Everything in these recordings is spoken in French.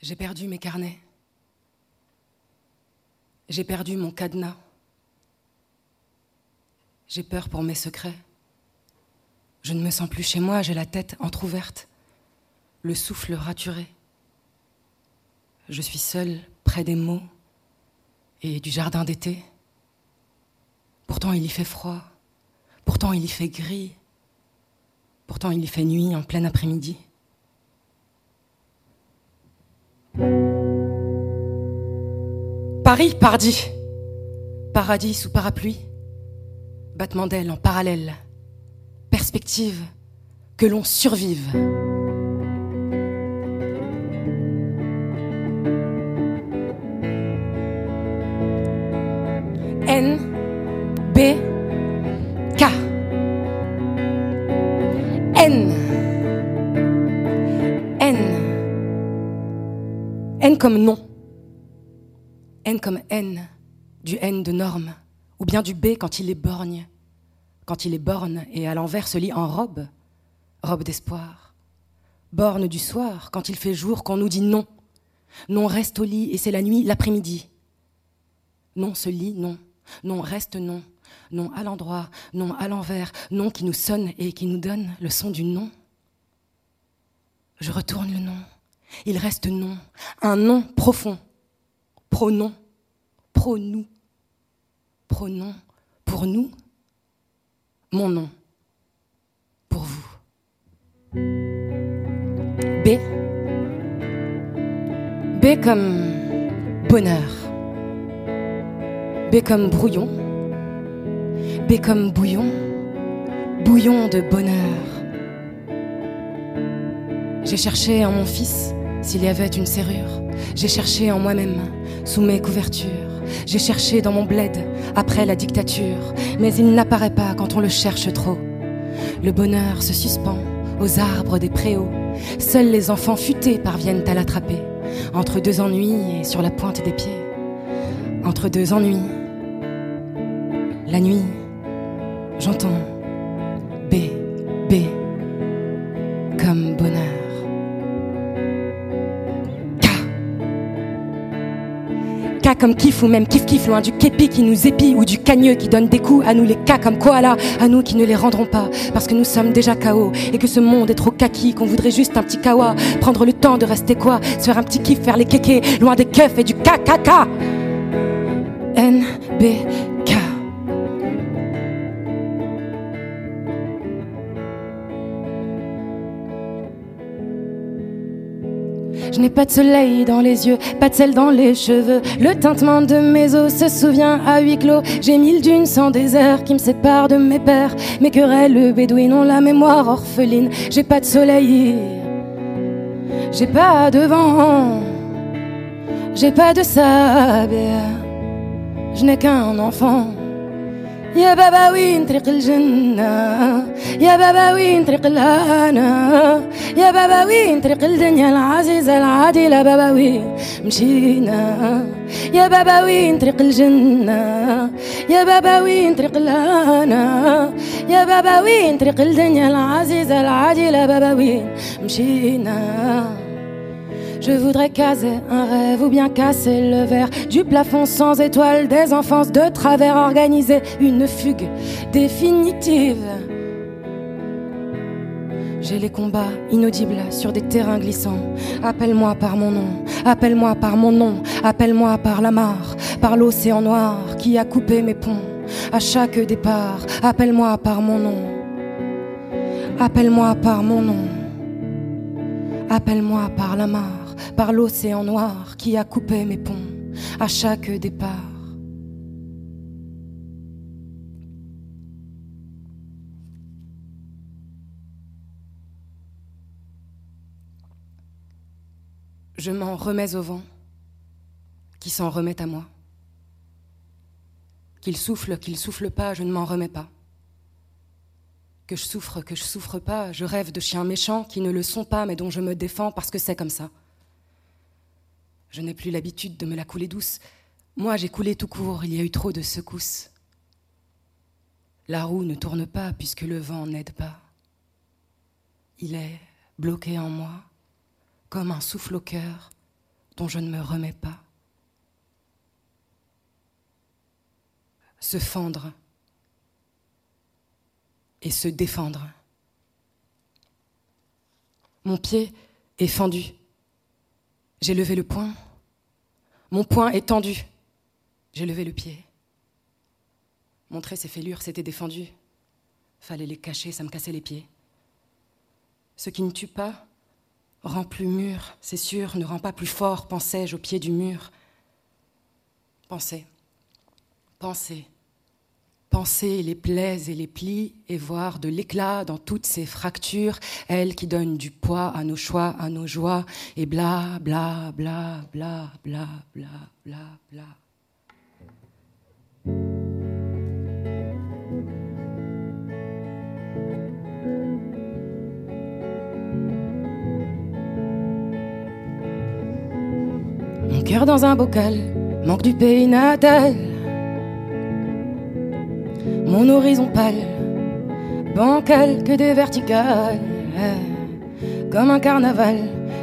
J'ai perdu mes carnets. J'ai perdu mon cadenas. J'ai peur pour mes secrets. Je ne me sens plus chez moi, j'ai la tête entr'ouverte, le souffle raturé. Je suis seule près des mots et du jardin d'été. Pourtant il y fait froid, pourtant il y fait gris, pourtant il y fait nuit en plein après-midi. Paris, pardi, paradis sous parapluie, battement d'ailes en parallèle, perspective que l'on survive. Comme non. N comme N, du N de norme, ou bien du B quand il est borgne, quand il est borne et à l'envers se lit en robe, robe d'espoir. Borne du soir, quand il fait jour, qu'on nous dit non. Non, reste au lit et c'est la nuit, l'après-midi. Non, se lit, non. Non, reste non. Non, à l'endroit. Non, à l'envers. Non, qui nous sonne et qui nous donne le son du non. Je retourne le nom. Il reste non. Un nom profond. Pronom. Pro-nous. Pour nous. Mon nom. Pour vous. B. B comme bonheur. B comme brouillon. B comme bouillon. Bouillon de bonheur. J'ai cherché en mon fils s'il y avait une serrure. J'ai cherché en moi-même, sous mes couvertures. J'ai cherché dans mon bled, après la dictature. Mais il n'apparaît pas quand on le cherche trop. Le bonheur se suspend aux arbres des préaux. Seuls les enfants futés parviennent à l'attraper. Entre deux ennuis et sur la pointe des pieds. Entre deux ennuis. La nuit, j'entends B, B, comme bonheur. Comme kiff ou même kiff kiff loin du képi qui nous épie ou du cagneux qui donne des coups à nous les cas comme koala, à nous qui ne les rendrons pas parce que nous sommes déjà KO et que ce monde est trop kaki qu'on voudrait juste un petit kawa, prendre le temps de rester quoi, se faire un petit kiff, faire les kékés, loin des keufs et du KKK. N, Je n'ai pas de soleil dans les yeux, pas de sel dans les cheveux. Le tintement de mes os se souvient à huis clos. J'ai mille dunes sans désert qui me séparent de mes pères. Mes querelles bédouines ont la mémoire orpheline. J'ai pas de soleil, j'ai pas de vent, j'ai pas de sable. Je n'ai qu'un enfant. يا بابا وين طريق الجنة؟ يا بابا وين طريق الهنا؟ يا بابا وين طريق الدنيا العزيزة العادلة؟ بابا وين مشينا؟ يا بابا وين طريق الجنة؟ يا بابا وين طريق الهنا؟ يا بابا وين طريق الدنيا العزيزة العادلة؟ بابا وين مشينا؟ Je voudrais caser un rêve ou bien casser le verre du plafond sans étoiles des enfances de travers, organiser une fugue définitive. J'ai les combats inaudibles sur des terrains glissants. Appelle-moi par mon nom, appelle-moi par mon nom, appelle-moi par la mare, par l'océan noir qui a coupé mes ponts. À chaque départ, appelle-moi par mon nom, appelle-moi par mon nom, appelle-moi par la mare par l'océan noir qui a coupé mes ponts à chaque départ. Je m'en remets au vent, qui s'en remet à moi. Qu'il souffle, qu'il souffle pas, je ne m'en remets pas. Que je souffre, que je souffre pas, je rêve de chiens méchants qui ne le sont pas, mais dont je me défends parce que c'est comme ça. Je n'ai plus l'habitude de me la couler douce. Moi, j'ai coulé tout court, il y a eu trop de secousses. La roue ne tourne pas puisque le vent n'aide pas. Il est bloqué en moi, comme un souffle au cœur, dont je ne me remets pas. Se fendre et se défendre. Mon pied est fendu. J'ai levé le poing. Mon poing est tendu. J'ai levé le pied. Montrer ses fêlures, c'était défendu. Fallait les cacher, ça me cassait les pieds. Ce qui ne tue pas rend plus mûr, c'est sûr, ne rend pas plus fort, pensais-je au pied du mur. Pensez, pensez, penser les plaies et les plis et voir de l'éclat dans toutes ces fractures, elles qui donnent du poids à nos choix, à nos joies, et bla bla bla bla bla bla bla bla. Mon cœur dans un bocal, manque du pays natal. Mon horizon pâle, bancal que des verticales. Comme un carnaval,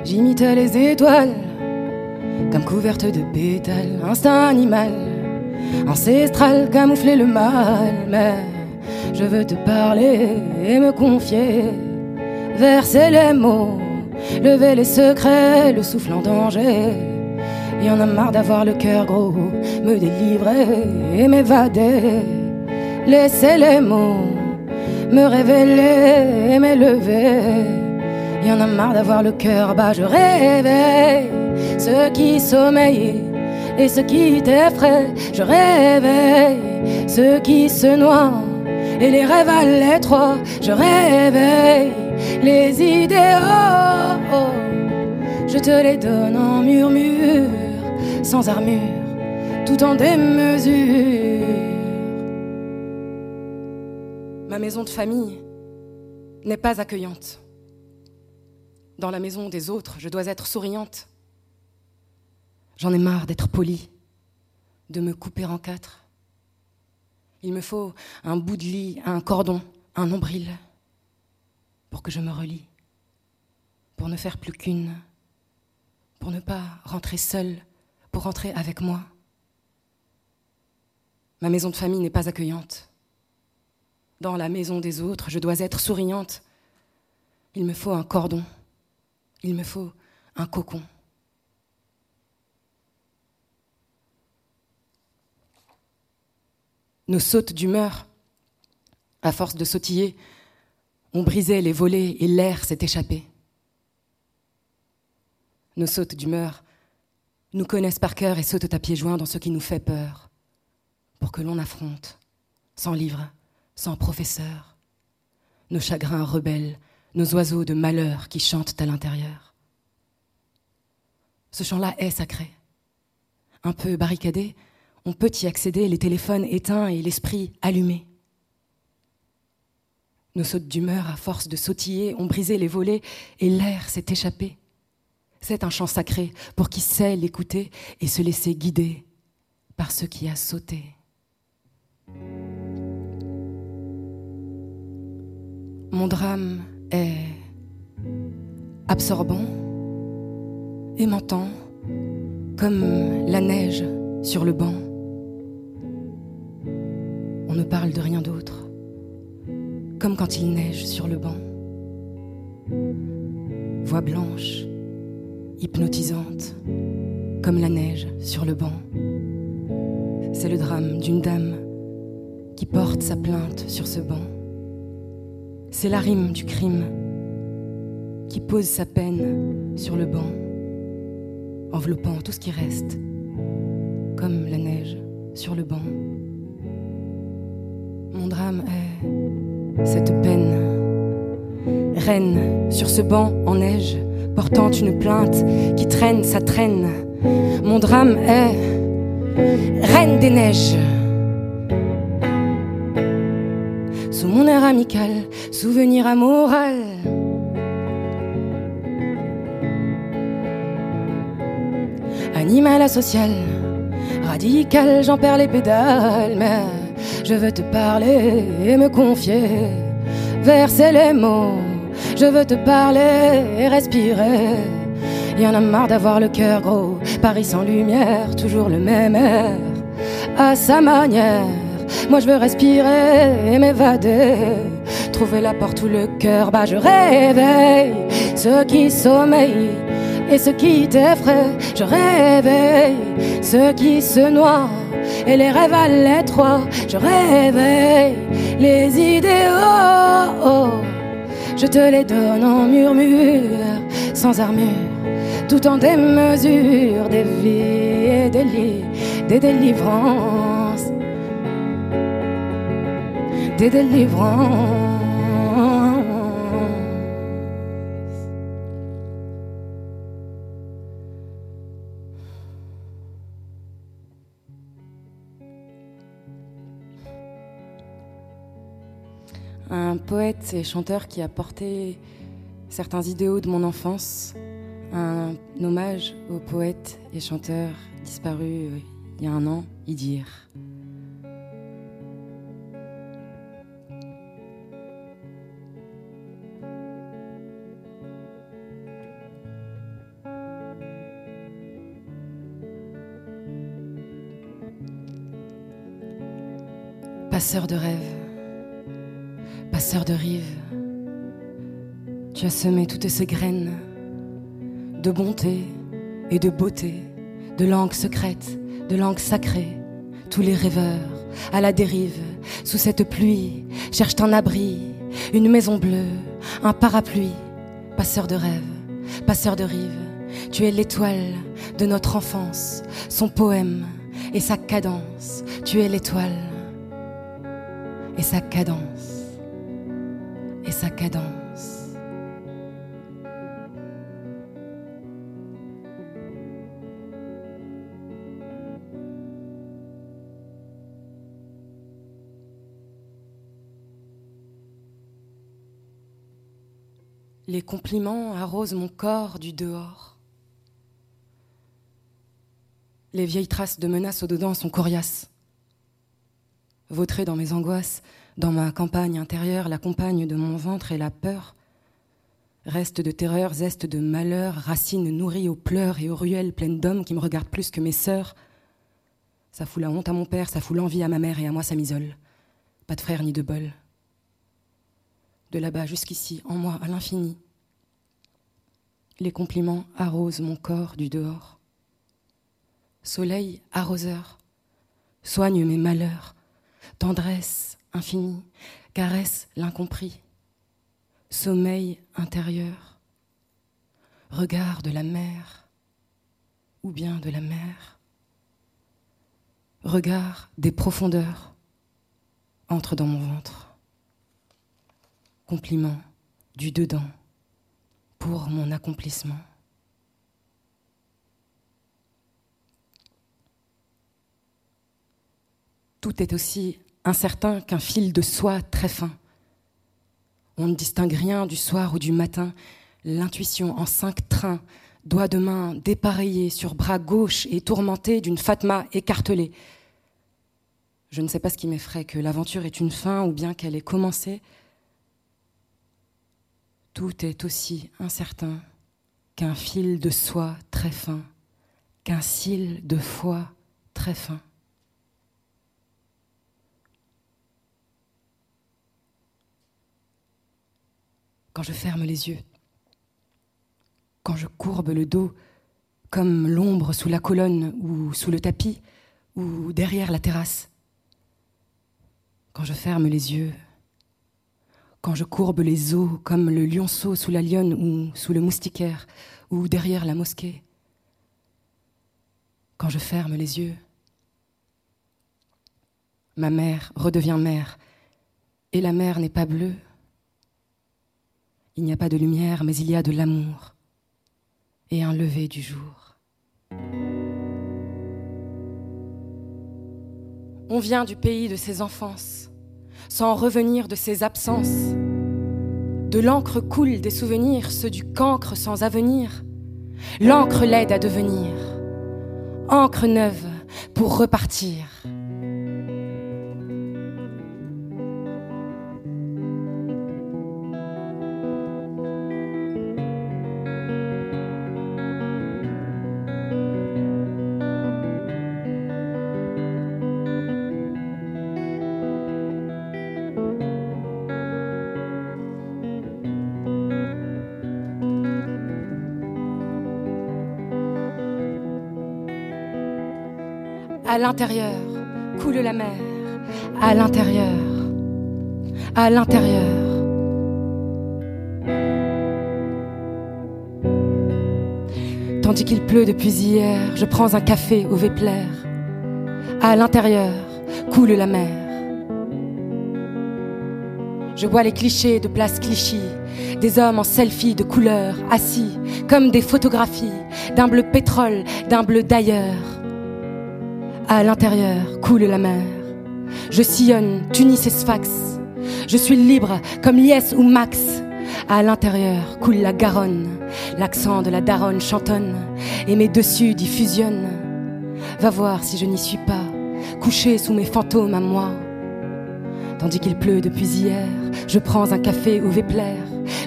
j'imitais les étoiles. Comme couverte de pétales, instinct animal, ancestral, camoufler le mal. Mais je veux te parler et me confier, verser les mots, lever les secrets, le souffle en danger. Y en a marre d'avoir le cœur gros, me délivrer et m'évader. Laisser les mots me révéler et m'élever. Y en a marre d'avoir le cœur bas, je réveille ceux qui sommeillent et ceux qui t'effraient. Je réveille ceux qui se noient et les rêves à l'étroit. Je réveille les idéaux. Je te les donne en murmure, sans armure, tout en démesure. Ma maison de famille n'est pas accueillante. Dans la maison des autres, je dois être souriante. J'en ai marre d'être polie, de me couper en quatre. Il me faut un bout de lit, un cordon, un nombril pour que je me relie, pour ne faire plus qu'une, pour ne pas rentrer seule, pour rentrer avec moi. Ma maison de famille n'est pas accueillante. Dans la maison des autres, je dois être souriante. Il me faut un cordon, il me faut un cocon. Nos sautes d'humeur, à force de sautiller, ont brisé les volets et l'air s'est échappé. Nos sautes d'humeur nous connaissent par cœur et sautent à pieds joints dans ce qui nous fait peur, pour que l'on affronte, sans livre, sans professeur, nos chagrins rebelles, nos oiseaux de malheur qui chantent à l'intérieur. Ce chant-là est sacré. Un peu barricadé, on peut y accéder, les téléphones éteints et l'esprit allumé. Nos sautes d'humeur, à force de sautiller, ont brisé les volets et l'air s'est échappé. C'est un chant sacré pour qui sait l'écouter et se laisser guider par ce qui a sauté. Mon drame est absorbant, aimantant, comme la neige sur le banc. On ne parle de rien d'autre, comme quand il neige sur le banc. Voix blanche, hypnotisante, comme la neige sur le banc. C'est le drame d'une dame qui porte sa plainte sur ce banc. C'est la rime du crime qui pose sa peine sur le banc, enveloppant tout ce qui reste, comme la neige sur le banc. Mon drame est cette peine, reine sur ce banc en neige, portant une plainte qui traîne, sa traîne. Mon drame est reine des neiges. Sous mon air amical, souvenir amoral. Animal asocial, radical, j'en perds les pédales, mais je veux te parler et me confier, verser les mots. Je veux te parler et respirer. y en a marre d'avoir le cœur gros. Paris sans lumière, toujours le même air. À sa manière, moi je veux respirer et m'évader. Trouver la porte où le cœur bat, je réveille ceux qui sommeillent et ceux qui t'effraient. Je réveille ceux qui se noient et les rêves à l'étroit. Je réveille les idéaux. Je te les donne en murmure, sans armure, tout en démesure, des vies et des lits, des délivrances, des délivrances. un poète et chanteur qui a porté certains idéaux de mon enfance, un hommage au poète et chanteur disparu euh, il y a un an, Idir. Passeur de rêves passeur de rive, tu as semé toutes ces graines de bonté et de beauté, de langue secrète, de langue sacrée. Tous les rêveurs à la dérive, sous cette pluie, cherchent un abri, une maison bleue, un parapluie. Passeur de rêve, passeur de rive, tu es l'étoile de notre enfance, son poème et sa cadence. Tu es l'étoile et sa cadence et sa cadence. Les compliments arrosent mon corps du dehors. Les vieilles traces de menaces au-dedans sont coriaces. Vautrées dans mes angoisses, dans ma campagne intérieure, la compagne de mon ventre et la peur. Reste de terreur, zeste de malheur, racines nourries aux pleurs et aux ruelles pleines d'hommes qui me regardent plus que mes sœurs. Ça fout la honte à mon père, ça fout l'envie à ma mère et à moi ça m'isole. Pas de frère ni de bol. De là-bas jusqu'ici, en moi, à l'infini. Les compliments arrosent mon corps du dehors. Soleil arroseur, soigne mes malheurs, tendresse infini, caresse l'incompris, sommeil intérieur, regard de la mer ou bien de la mer, regard des profondeurs entre dans mon ventre, compliment du dedans pour mon accomplissement. Tout est aussi incertain qu'un fil de soie très fin. On ne distingue rien du soir ou du matin, l'intuition en cinq trains, doigts de main dépareillés sur bras gauche et tourmentés d'une Fatma écartelée. Je ne sais pas ce qui m'effraie, que l'aventure est une fin ou bien qu'elle est commencée. Tout est aussi incertain qu'un fil de soie très fin, qu'un cil de foi très fin. Quand je ferme les yeux, quand je courbe le dos comme l'ombre sous la colonne ou sous le tapis ou derrière la terrasse, quand je ferme les yeux, quand je courbe les os comme le lionceau sous la lionne ou sous le moustiquaire ou derrière la mosquée, quand je ferme les yeux, ma mère redevient mère, et la mer n'est pas bleue, il n'y a pas de lumière, mais il y a de l'amour et un lever du jour. On vient du pays de ses enfances, sans revenir de ses absences. De l'encre coule des souvenirs, ceux du cancre sans avenir. L'encre l'aide à devenir, encre neuve pour repartir. L'intérieur, coule la mer. À l'intérieur, à l'intérieur. Tandis qu'il pleut depuis hier, je prends un café au Vepler. À l'intérieur, coule la mer. Je vois les clichés de place Clichy, des hommes en selfie de couleur, assis comme des photographies d'un bleu pétrole, d'un bleu d'ailleurs. À l'intérieur coule la mer. Je sillonne Tunis et Sfax. Je suis libre comme Lies ou Max. À l'intérieur coule la Garonne. L'accent de la daronne chantonne et mes dessus diffusionnent. Va voir si je n'y suis pas, couché sous mes fantômes à moi. Tandis qu'il pleut depuis hier, je prends un café au Vepler.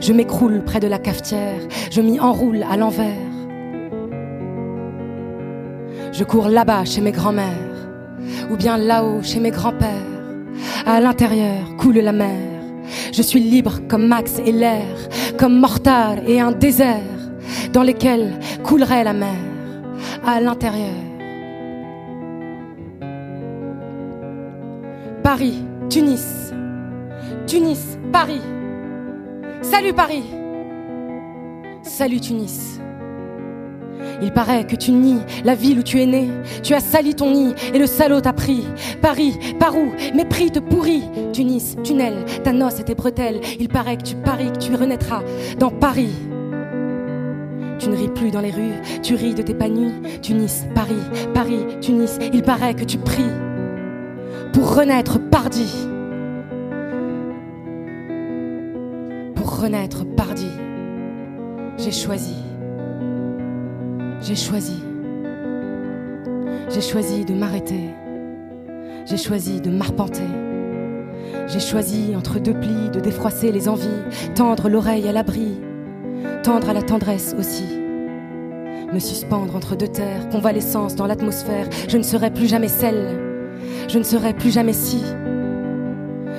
Je m'écroule près de la cafetière, je m'y enroule à l'envers. Je cours là-bas chez mes grands-mères, ou bien là-haut chez mes grands-pères. À l'intérieur coule la mer. Je suis libre comme Max et l'air, comme Mortar et un désert dans lesquels coulerait la mer. À l'intérieur. Paris, Tunis, Tunis, Paris. Salut Paris. Salut Tunis. Il paraît que tu nies la ville où tu es né. Tu as sali ton nid et le salaud t'a pris. Paris, par où Mépris te pourrit. Tunis, tunnel, ta noce et tes bretelles. Il paraît que tu paries que tu renaîtras dans Paris. Tu ne ris plus dans les rues, tu ris de tes nuits. Tunis, Paris, Paris, Tunis. Il paraît que tu pries pour renaître pardi. Pour renaître pardi. J'ai choisi. J'ai choisi. J'ai choisi de m'arrêter. J'ai choisi de m'arpenter. J'ai choisi entre deux plis de défroisser les envies, tendre l'oreille à l'abri, tendre à la tendresse aussi. Me suspendre entre deux terres, convalescence dans l'atmosphère, je ne serai plus jamais celle, je ne serai plus jamais si.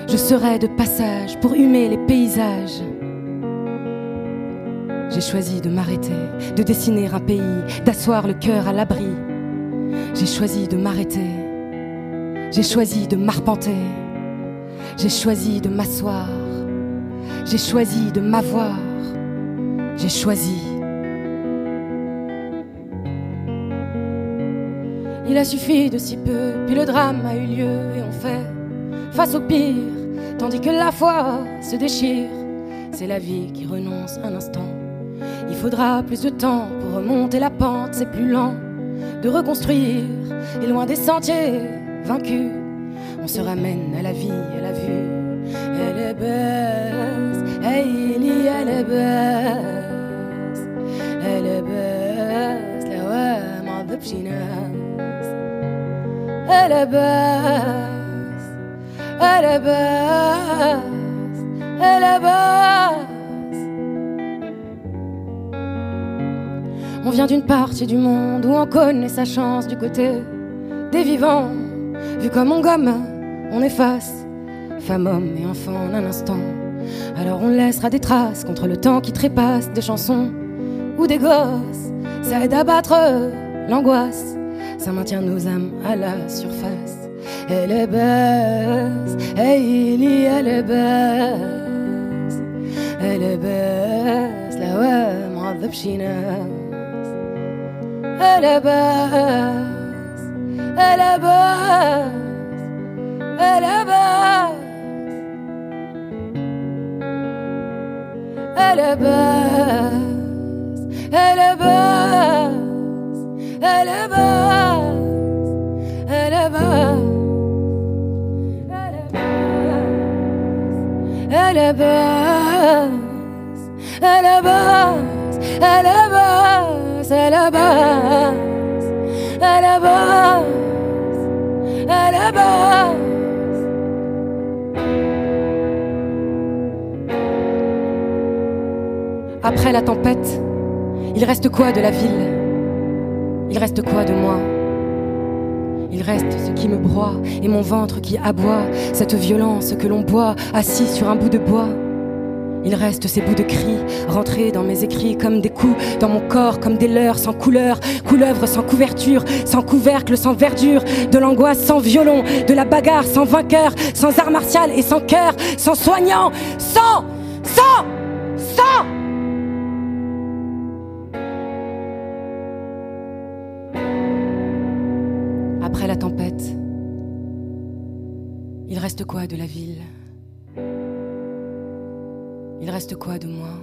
Je serai de passage pour humer les paysages. J'ai choisi de m'arrêter, de dessiner un pays, d'asseoir le cœur à l'abri. J'ai choisi de m'arrêter. J'ai choisi de m'arpenter. J'ai choisi de m'asseoir. J'ai choisi de m'avoir. J'ai choisi. Il a suffi de si peu, puis le drame a eu lieu et on fait face au pire, tandis que la foi se déchire. C'est la vie qui renonce un instant. Il faudra plus de temps pour remonter la pente, c'est plus lent de reconstruire. Et loin des sentiers vaincus, on se ramène à la vie, à la vue. Elle est baisse, elle est baisse, elle est baisse, la ouais, de Elle est baisse, elle est baisse, elle est baisse. On vient d'une partie du monde où on connaît sa chance du côté des vivants. Vu comme on gomme, on efface femme, homme et enfant en un instant. Alors on laissera des traces contre le temps qui trépasse des chansons ou des gosses. Ça aide à battre l'angoisse, ça maintient nos âmes à la surface. Elle est baisse, hey, elle est la ouais, basse, elle est basse, elle est basse, elle est basse, elle est basse, elle est basse, elle est basse, elle est basse, elle est basse, elle c'est la base, à la base, à la base. Après la tempête, il reste quoi de la ville? Il reste quoi de moi? Il reste ce qui me broie et mon ventre qui aboie, cette violence que l'on boit assis sur un bout de bois. Il reste ces bouts de cris, rentrés dans mes écrits comme des coups, dans mon corps comme des leurres sans couleur, couleuvre sans couverture, sans couvercle, sans verdure, de l'angoisse sans violon, de la bagarre sans vainqueur, sans art martial et sans cœur, sans soignant, sans, sans, sans. Après la tempête, il reste quoi de la ville? Il reste quoi de moi?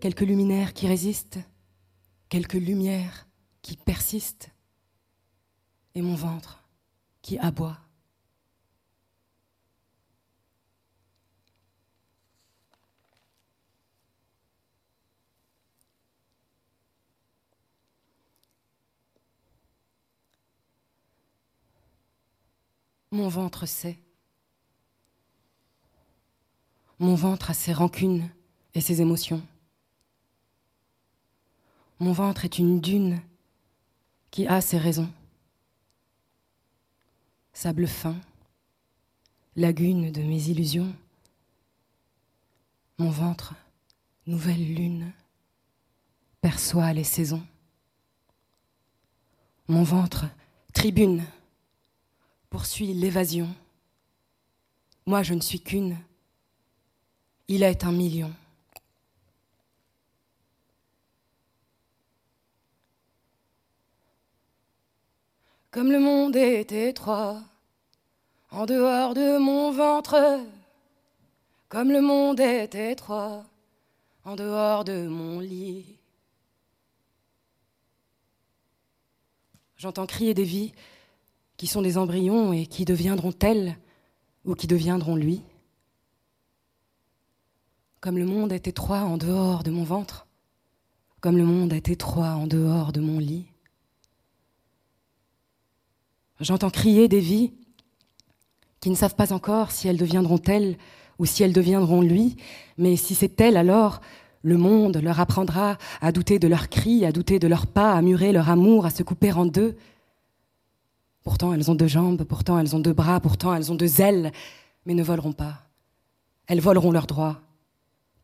Quelques luminaires qui résistent, quelques lumières qui persistent, et mon ventre qui aboie. Mon ventre sait. Mon ventre a ses rancunes et ses émotions. Mon ventre est une dune qui a ses raisons. Sable fin, lagune de mes illusions. Mon ventre, nouvelle lune, perçoit les saisons. Mon ventre, tribune, poursuit l'évasion. Moi, je ne suis qu'une il est un million. Comme le monde est étroit, en dehors de mon ventre, comme le monde est étroit, en dehors de mon lit. J'entends crier des vies qui sont des embryons et qui deviendront telles ou qui deviendront lui comme le monde est étroit en dehors de mon ventre, comme le monde est étroit en dehors de mon lit. J'entends crier des vies qui ne savent pas encore si elles deviendront elles ou si elles deviendront lui, mais si c'est elles alors, le monde leur apprendra à douter de leurs cris, à douter de leurs pas, à murer leur amour, à se couper en deux. Pourtant elles ont deux jambes, pourtant elles ont deux bras, pourtant elles ont deux ailes, mais ne voleront pas. Elles voleront leurs droits,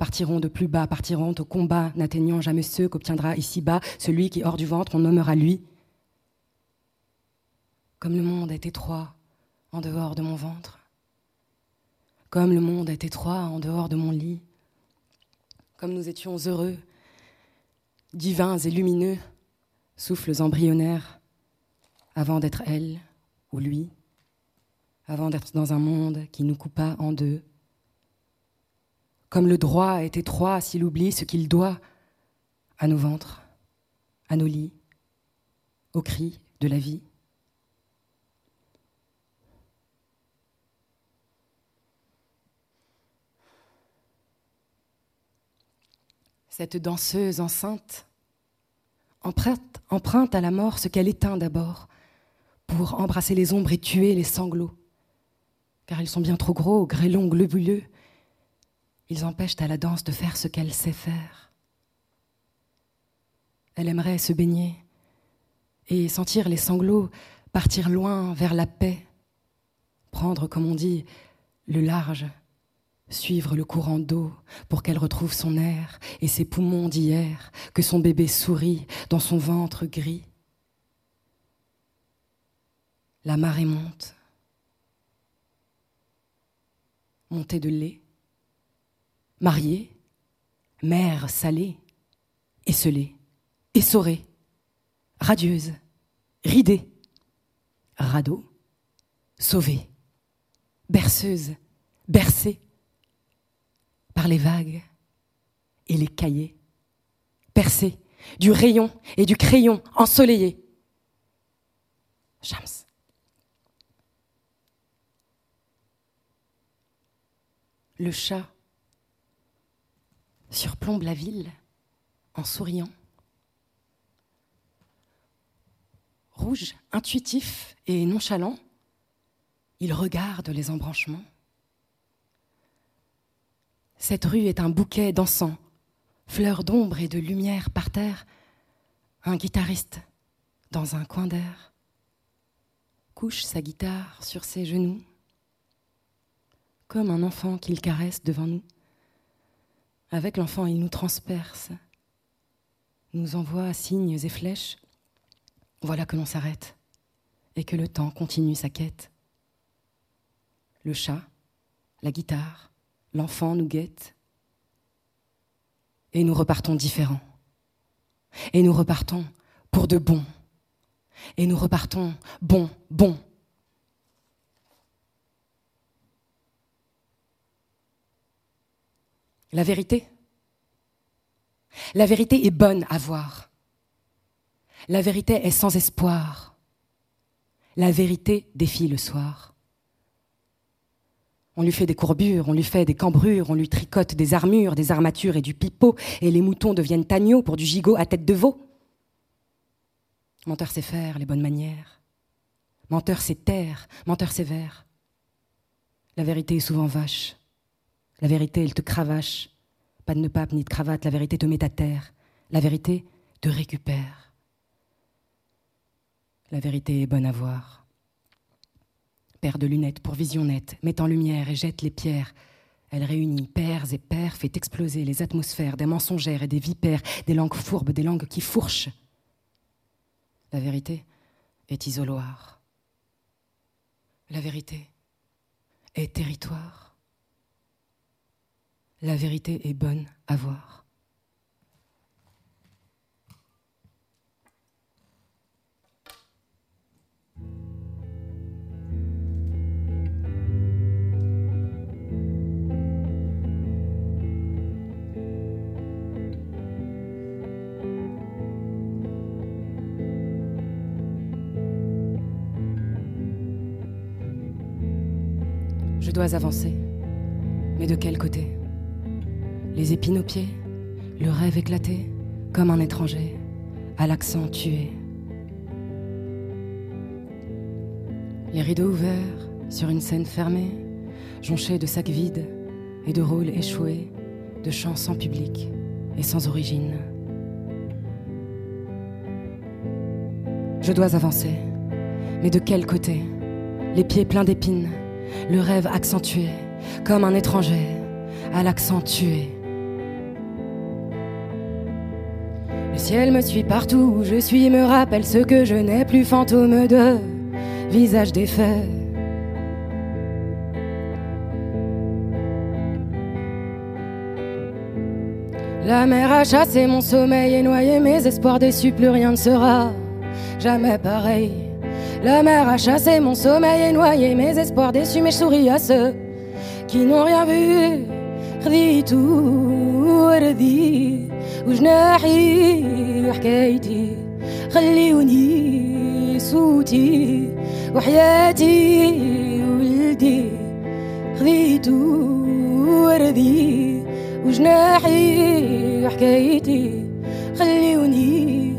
partiront de plus bas, partiront au combat, n'atteignant jamais ceux qu'obtiendra ici-bas celui qui, hors du ventre, on nommera lui. Comme le monde est étroit en dehors de mon ventre, comme le monde est étroit en dehors de mon lit, comme nous étions heureux, divins et lumineux, souffles embryonnaires, avant d'être elle ou lui, avant d'être dans un monde qui nous coupa en deux, comme le droit est étroit s'il oublie ce qu'il doit à nos ventres, à nos lits, aux cris de la vie. Cette danseuse enceinte emprunte, emprunte à la mort ce qu'elle éteint d'abord pour embrasser les ombres et tuer les sanglots, car ils sont bien trop gros, grêlons, globuleux, ils empêchent à la danse de faire ce qu'elle sait faire. Elle aimerait se baigner et sentir les sanglots partir loin vers la paix, prendre, comme on dit, le large, suivre le courant d'eau pour qu'elle retrouve son air et ses poumons d'hier, que son bébé sourit dans son ventre gris. La marée monte, montée de lait, mariée, mère salée, esselée, essorée, radieuse, ridée, radeau, sauvée, berceuse, bercée par les vagues et les cahiers, percée du rayon et du crayon ensoleillé. Shams. Le chat surplombe la ville en souriant. Rouge, intuitif et nonchalant, il regarde les embranchements. Cette rue est un bouquet d'encens, fleurs d'ombre et de lumière par terre. Un guitariste dans un coin d'air couche sa guitare sur ses genoux. comme un enfant qu'il caresse devant nous. Avec l'enfant, il nous transperce, nous envoie signes et flèches. Voilà que l'on s'arrête et que le temps continue sa quête. Le chat, la guitare, l'enfant nous guettent et nous repartons différents. Et nous repartons pour de bon. Et nous repartons bon, bon. La vérité. La vérité est bonne à voir. La vérité est sans espoir. La vérité défie le soir. On lui fait des courbures, on lui fait des cambrures, on lui tricote des armures, des armatures et du pipeau, et les moutons deviennent agneaux pour du gigot à tête de veau. Menteur sait faire les bonnes manières. Menteur sait taire, menteur sévère. La vérité est souvent vache. La vérité, elle te cravache. Pas de pape ni de cravate, la vérité te met à terre. La vérité te récupère. La vérité est bonne à voir. Père de lunettes pour vision nette, met en lumière et jette les pierres. Elle réunit pères et pères, fait exploser les atmosphères des mensongères et des vipères, des langues fourbes, des langues qui fourchent. La vérité est isoloir. La vérité est territoire. La vérité est bonne à voir. Je dois avancer. Mais de quel côté? Les épines aux pieds, le rêve éclaté, comme un étranger, à l'accent tué. Les rideaux ouverts sur une scène fermée, jonchée de sacs vides et de rôles échoués, de chants sans public et sans origine. Je dois avancer, mais de quel côté? Les pieds pleins d'épines, le rêve accentué, comme un étranger, à l'accent tué. ciel me suit partout où je suis, me rappelle ce que je n'ai plus, fantôme de visage défait. La mer a chassé mon sommeil et noyé mes espoirs déçus, plus rien ne sera jamais pareil. La mer a chassé mon sommeil et noyé mes espoirs déçus, mais je souris à ceux qui n'ont rien vu. Rdi tout, rdi. وجناحي وحكايتي خليوني صوتي وحياتي ولدي خذيتو وردي وجناحي وحكايتي خليوني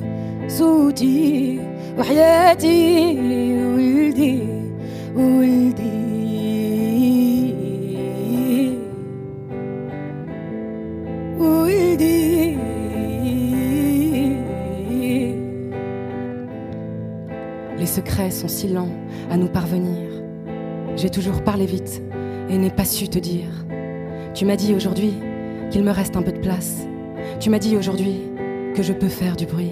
صوتي وحياتي ولدي ولدي Les secrets sont si lents à nous parvenir. J'ai toujours parlé vite et n'ai pas su te dire. Tu m'as dit aujourd'hui qu'il me reste un peu de place. Tu m'as dit aujourd'hui que je peux faire du bruit.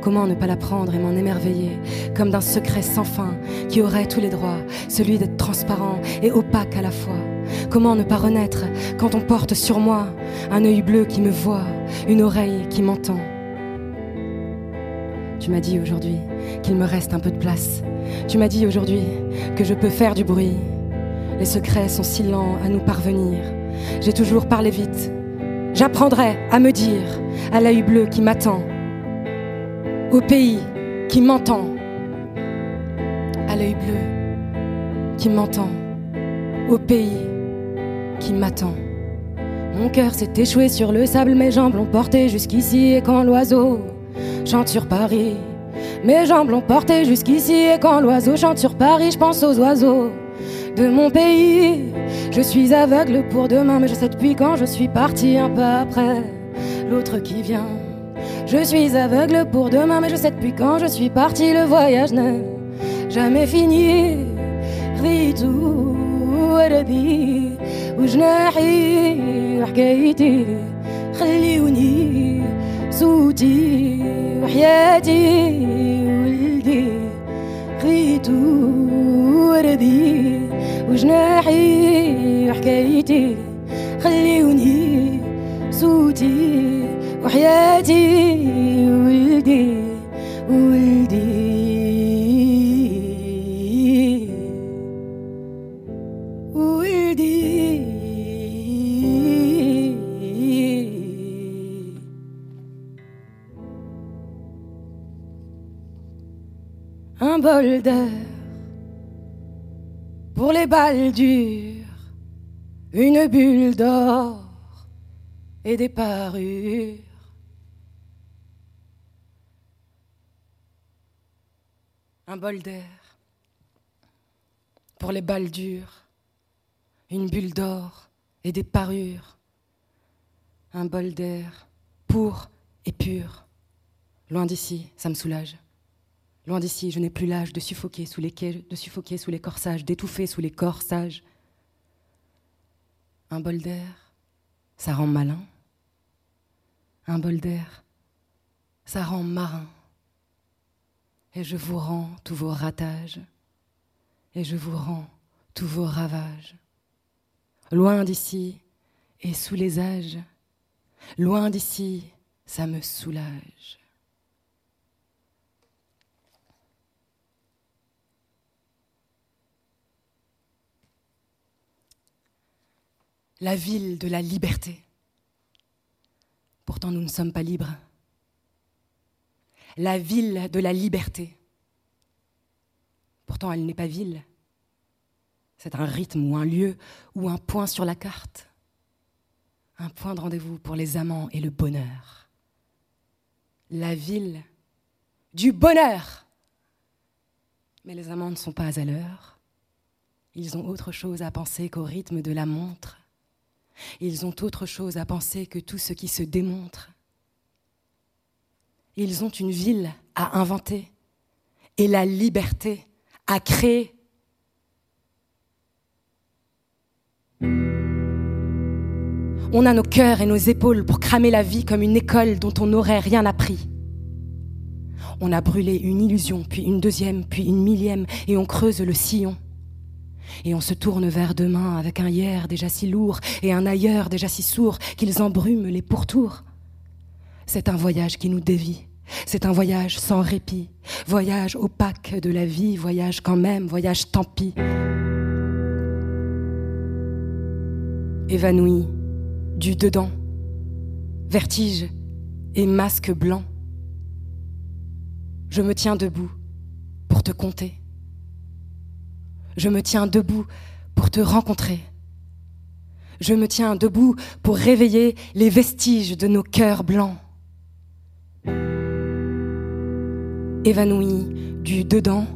Comment ne pas l'apprendre et m'en émerveiller, comme d'un secret sans fin qui aurait tous les droits, celui d'être transparent et opaque à la fois? Comment ne pas renaître quand on porte sur moi un œil bleu qui me voit, une oreille qui m'entend? Tu m'as dit aujourd'hui qu'il me reste un peu de place. Tu m'as dit aujourd'hui que je peux faire du bruit. Les secrets sont si lents à nous parvenir. J'ai toujours parlé vite. J'apprendrai à me dire à l'œil bleu qui m'attend au pays qui m'entend, à l'œil bleu qui m'entend, au pays qui m'attend. Mon cœur s'est échoué sur le sable, mes jambes l'ont porté jusqu'ici et quand l'oiseau chante sur Paris, mes jambes l'ont porté jusqu'ici et quand l'oiseau chante sur Paris, je pense aux oiseaux de mon pays. Je suis aveugle pour demain, mais je sais depuis quand je suis parti un peu après l'autre qui vient. Je suis aveugle pour demain, mais je sais depuis quand je suis parti. Le voyage n'est jamais fini. Ritu, وردي وجناحي وحكايتي خليوني صوتي وحياتي ولدي خيتو وردي وجناحي وحكايتي خليوني صوتي وحياتي ولدي ولدي. Bol d'air pour les balles dures, une bulle d'or et des parures. Un bol d'air pour les balles dures, une bulle d'or et des parures. Un bol d'air pour et pur. Loin d'ici, ça me soulage. Loin d'ici, je n'ai plus l'âge de suffoquer sous les corsages, d'étouffer sous les corsages. Un bol d'air, ça rend malin. Un bol d'air, ça rend marin. Et je vous rends tous vos ratages. Et je vous rends tous vos ravages. Loin d'ici et sous les âges. Loin d'ici, ça me soulage. La ville de la liberté. Pourtant, nous ne sommes pas libres. La ville de la liberté. Pourtant, elle n'est pas ville. C'est un rythme ou un lieu ou un point sur la carte. Un point de rendez-vous pour les amants et le bonheur. La ville du bonheur. Mais les amants ne sont pas à l'heure. Ils ont autre chose à penser qu'au rythme de la montre. Ils ont autre chose à penser que tout ce qui se démontre. Ils ont une ville à inventer et la liberté à créer. On a nos cœurs et nos épaules pour cramer la vie comme une école dont on n'aurait rien appris. On a brûlé une illusion, puis une deuxième, puis une millième, et on creuse le sillon. Et on se tourne vers demain avec un hier déjà si lourd et un ailleurs déjà si sourd qu'ils embrument les pourtours. C'est un voyage qui nous dévie, c'est un voyage sans répit, voyage opaque de la vie, voyage quand même, voyage tant pis. Évanoui, du dedans, vertige et masque blanc. Je me tiens debout pour te compter je me tiens debout pour te rencontrer. Je me tiens debout pour réveiller les vestiges de nos cœurs blancs. Évanoui du dedans,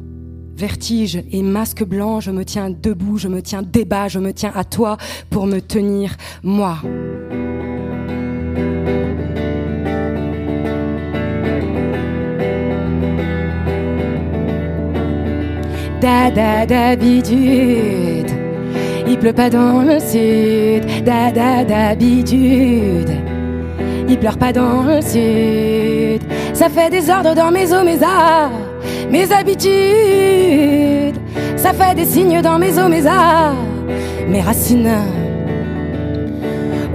vertige et masque blanc, je me tiens debout, je me tiens débat, je me tiens à toi pour me tenir moi. Dada d'habitude, il pleut pas dans le sud. Dada d'habitude, il pleure pas dans le sud. Ça fait des ordres dans mes os, mes arts, mes habitudes. Ça fait des signes dans mes os, mes arts, mes racines.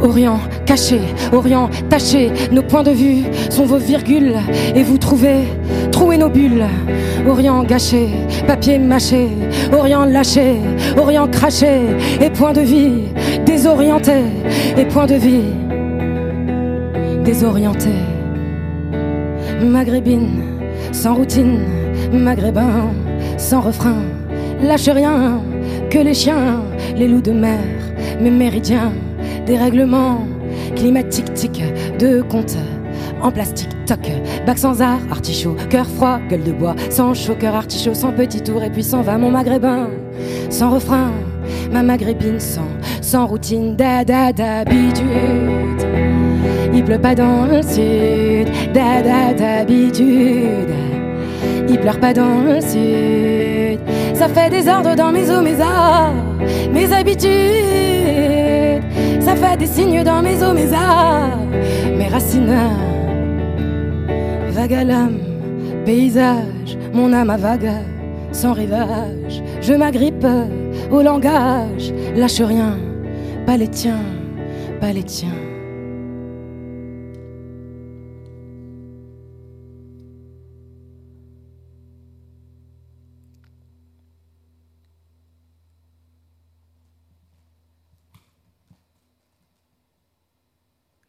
Orient caché, Orient taché, nos points de vue sont vos virgules et vous trouvez, trouez nos bulles. Orient gâché, papier mâché, Orient lâché, Orient craché et point de vie désorienté et point de vie désorienté. Maghrébine, sans routine, maghrébin, sans refrain, lâche rien que les chiens, les loups de mer, mes méridiens dérèglement climatique tic de compte. En plastique toc bac sans art artichaut cœur froid gueule de bois sans chaud cœur artichaut sans petit tour et puis s'en va mon maghrébin. Sans refrain ma maghrébine sans sans routine dada d'habitude. Il pleut pas dans le sud dada d'habitude. Il pleure pas dans le sud. Ça fait des dans mes os, mes arts, mes habitudes. Ça fait des signes dans mes os, mes arts, mes racines. Vague à l'âme, paysage, mon âme à vague, sans rivage. Je m'agrippe au langage, lâche rien, pas les tiens, pas les tiens.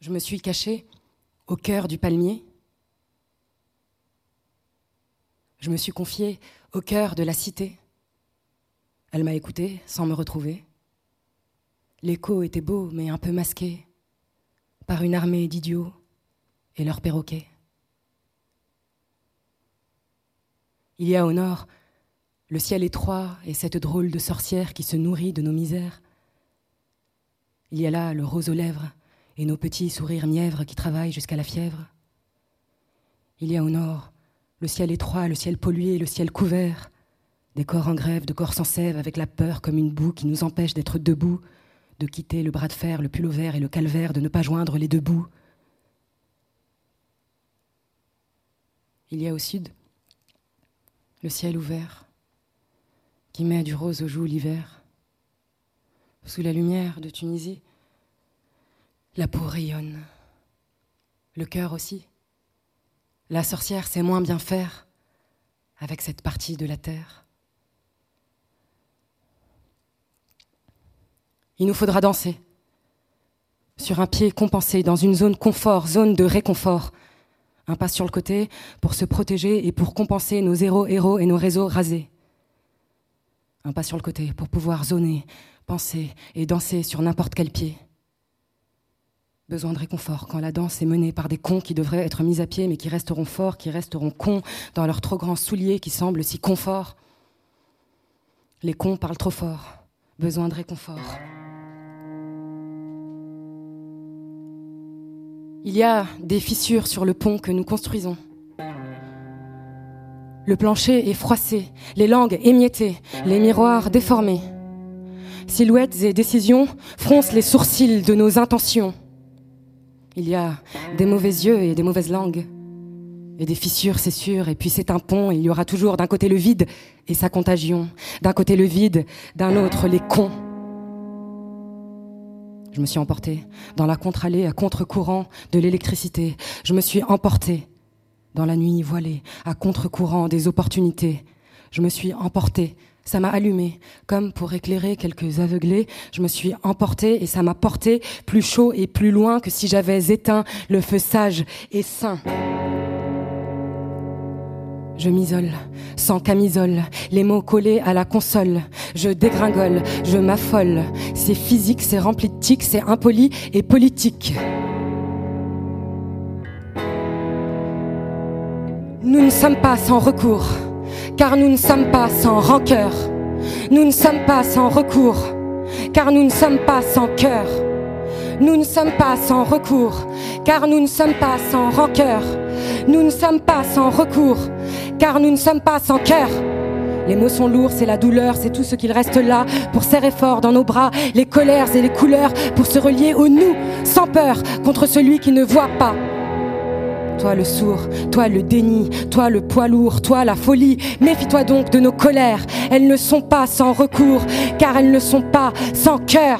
Je me suis cachée au cœur du palmier. Je me suis confiée au cœur de la cité. Elle m'a écoutée sans me retrouver. L'écho était beau, mais un peu masqué par une armée d'idiots et leurs perroquets. Il y a au nord le ciel étroit et cette drôle de sorcière qui se nourrit de nos misères. Il y a là le rose aux lèvres et nos petits sourires mièvres qui travaillent jusqu'à la fièvre. Il y a au nord le ciel étroit, le ciel pollué, le ciel couvert, des corps en grève, de corps sans sève, avec la peur comme une boue qui nous empêche d'être debout, de quitter le bras de fer, le pull au vert et le calvaire, de ne pas joindre les deux bouts. Il y a au sud le ciel ouvert qui met du rose aux joues l'hiver. Sous la lumière de Tunisie, la peau rayonne. Le cœur aussi. La sorcière sait moins bien faire avec cette partie de la terre. Il nous faudra danser sur un pied compensé, dans une zone confort, zone de réconfort. Un pas sur le côté pour se protéger et pour compenser nos zéros héros et nos réseaux rasés. Un pas sur le côté pour pouvoir zoner, penser et danser sur n'importe quel pied. Besoin de réconfort quand la danse est menée par des cons qui devraient être mis à pied mais qui resteront forts, qui resteront cons dans leurs trop grands souliers qui semblent si confort. Les cons parlent trop fort. Besoin de réconfort. Il y a des fissures sur le pont que nous construisons. Le plancher est froissé, les langues émiettées, les miroirs déformés. Silhouettes et décisions froncent les sourcils de nos intentions. Il y a des mauvais yeux et des mauvaises langues. Et des fissures, c'est sûr. Et puis c'est un pont. il y aura toujours d'un côté le vide et sa contagion. D'un côté le vide, d'un autre les cons. Je me suis emportée dans la contre-allée à contre-courant de l'électricité. Je me suis emportée dans la nuit voilée à contre-courant des opportunités. Je me suis emportée ça m'a allumé, comme pour éclairer quelques aveuglés. Je me suis emportée et ça m'a porté plus chaud et plus loin que si j'avais éteint le feu sage et sain. Je m'isole, sans camisole, les mots collés à la console. Je dégringole, je m'affole. C'est physique, c'est rempli de tics, c'est impoli et politique. Nous ne sommes pas sans recours car nous ne sommes pas sans rancœur. Nous ne sommes pas sans recours, car nous ne sommes pas sans cœur. Nous ne sommes pas sans recours, car nous ne sommes pas sans rancœur. Nous ne sommes pas sans recours, car nous ne sommes pas sans cœur. Les mots sont lourds, c'est la douleur, c'est tout ce qu'il reste là pour serrer fort dans nos bras les colères et les couleurs, pour se relier au nous, sans peur, contre celui qui ne voit pas toi le sourd, toi le déni, toi le poids lourd, toi la folie. Méfie-toi donc de nos colères, elles ne sont pas sans recours, car elles ne sont pas sans cœur.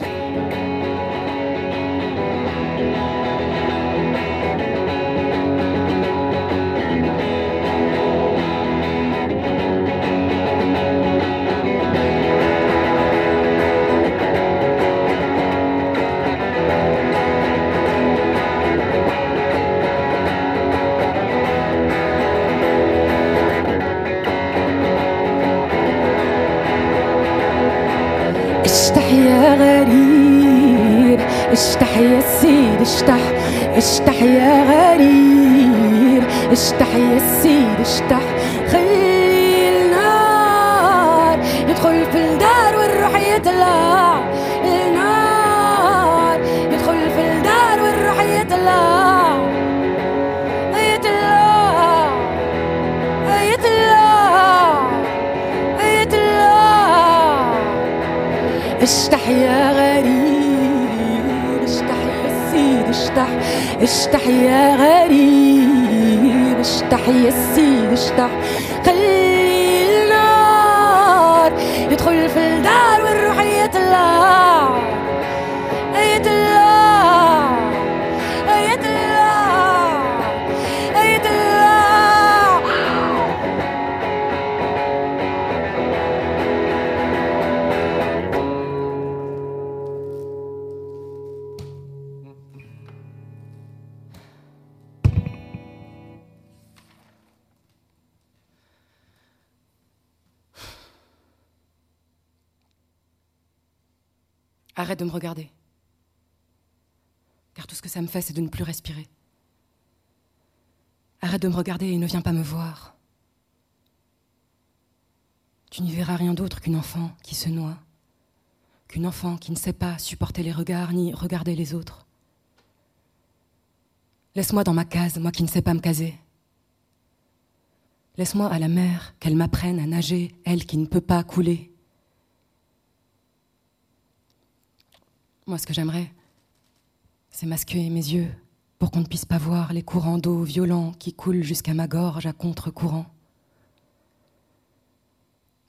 اشتح يا غريب اشتح يا سيد اشتح اشتح يا غريب اشتح يا سيد اشتح. خلي النار يدخل في الدار والروح يطلع. De me regarder. Car tout ce que ça me fait, c'est de ne plus respirer. Arrête de me regarder et ne viens pas me voir. Tu n'y verras rien d'autre qu'une enfant qui se noie, qu'une enfant qui ne sait pas supporter les regards ni regarder les autres. Laisse-moi dans ma case, moi qui ne sais pas me caser. Laisse-moi à la mer, qu'elle m'apprenne à nager, elle qui ne peut pas couler. Moi, ce que j'aimerais, c'est masquer mes yeux pour qu'on ne puisse pas voir les courants d'eau violents qui coulent jusqu'à ma gorge à contre-courant.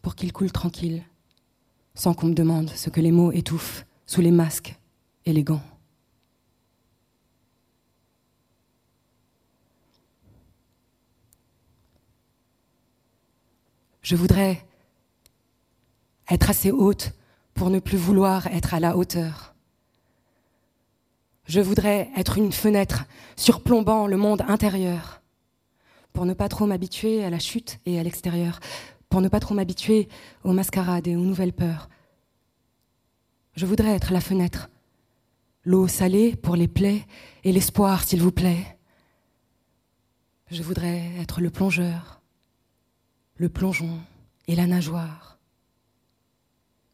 Pour qu'ils coulent tranquilles, sans qu'on me demande ce que les mots étouffent sous les masques et les gants. Je voudrais être assez haute pour ne plus vouloir être à la hauteur. Je voudrais être une fenêtre surplombant le monde intérieur, pour ne pas trop m'habituer à la chute et à l'extérieur, pour ne pas trop m'habituer aux mascarades et aux nouvelles peurs. Je voudrais être la fenêtre, l'eau salée pour les plaies et l'espoir, s'il vous plaît. Je voudrais être le plongeur, le plongeon et la nageoire.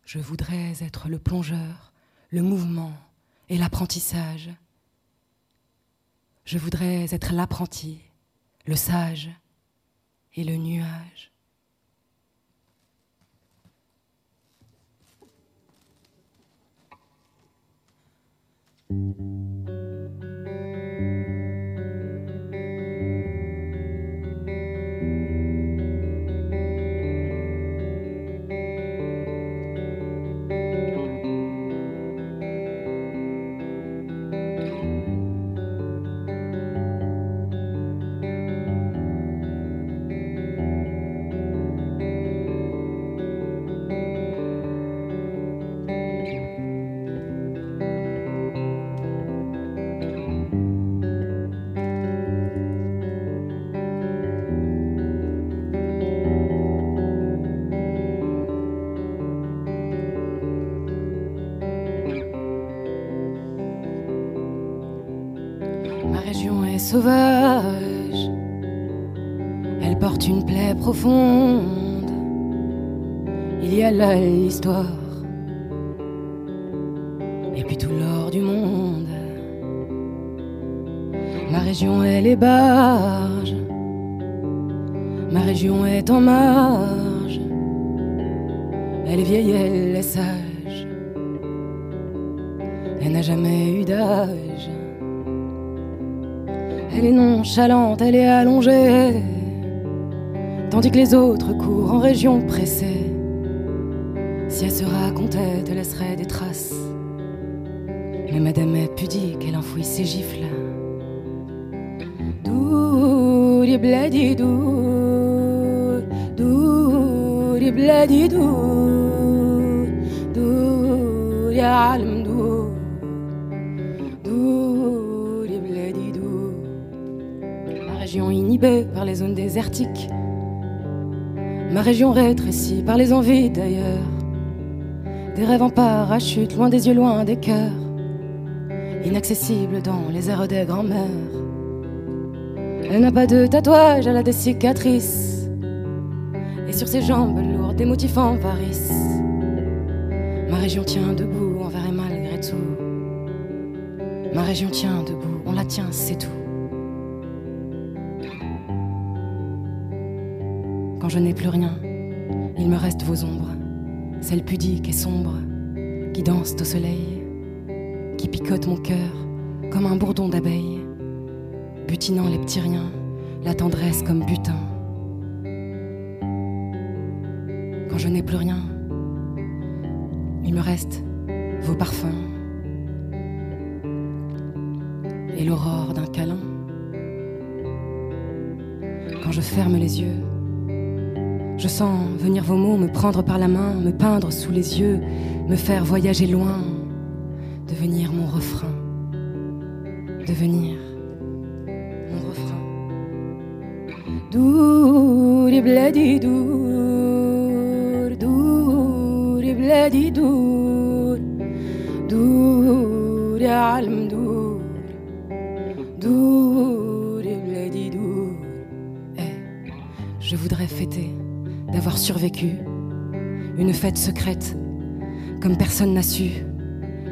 Je voudrais être le plongeur, le mouvement et l'apprentissage. Je voudrais être l'apprenti, le sage et le nuage. Sauvage, elle porte une plaie profonde. Il y a là l'histoire, et puis tout l'or du monde. Ma région, elle est barge, ma région est en marge. Elle est vieille, elle est sage, elle n'a jamais eu d'âge. Elle est nonchalante, elle est allongée, tandis que les autres courent en région pressée. Si elle se racontait, te laisserait des traces. Mais madame est pudique, elle enfouit ses gifles. Ya inhibée par les zones désertiques, ma région rétrécie par les envies d'ailleurs, des rêves en parachute, loin des yeux, loin des cœurs, inaccessible dans les airs des grands-mères. Elle n'a pas de tatouage, elle a des cicatrices. Et sur ses jambes lourdes, des motifs en. Ma région tient debout envers et malgré tout. Ma région tient debout, on la tient, c'est tout. Quand je n'ai plus rien, il me reste vos ombres, celles pudiques et sombres, qui dansent au soleil, qui picotent mon cœur comme un bourdon d'abeille, butinant les petits riens, la tendresse comme butin. Quand je n'ai plus rien, il me reste vos parfums et l'aurore d'un câlin. Quand je ferme les yeux, je sens venir vos mots me prendre par la main, me peindre sous les yeux, me faire voyager loin, devenir mon refrain, devenir mon refrain. Dour bladi dour, dour bladi dour, dour alm dour, dour bladi dour. Eh, je voudrais fêter d'avoir survécu, une fête secrète, comme personne n'a su.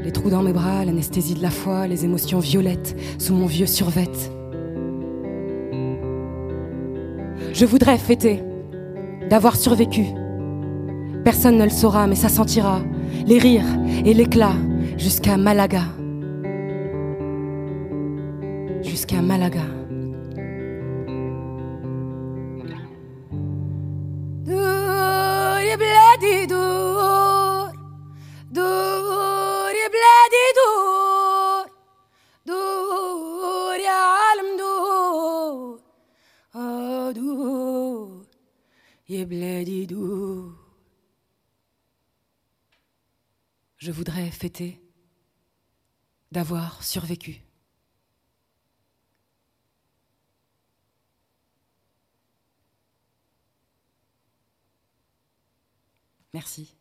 Les trous dans mes bras, l'anesthésie de la foi, les émotions violettes sous mon vieux survêt. Je voudrais fêter d'avoir survécu. Personne ne le saura, mais ça sentira les rires et l'éclat jusqu'à Malaga. Jusqu'à Malaga. Je voudrais fêter d'avoir survécu. Merci.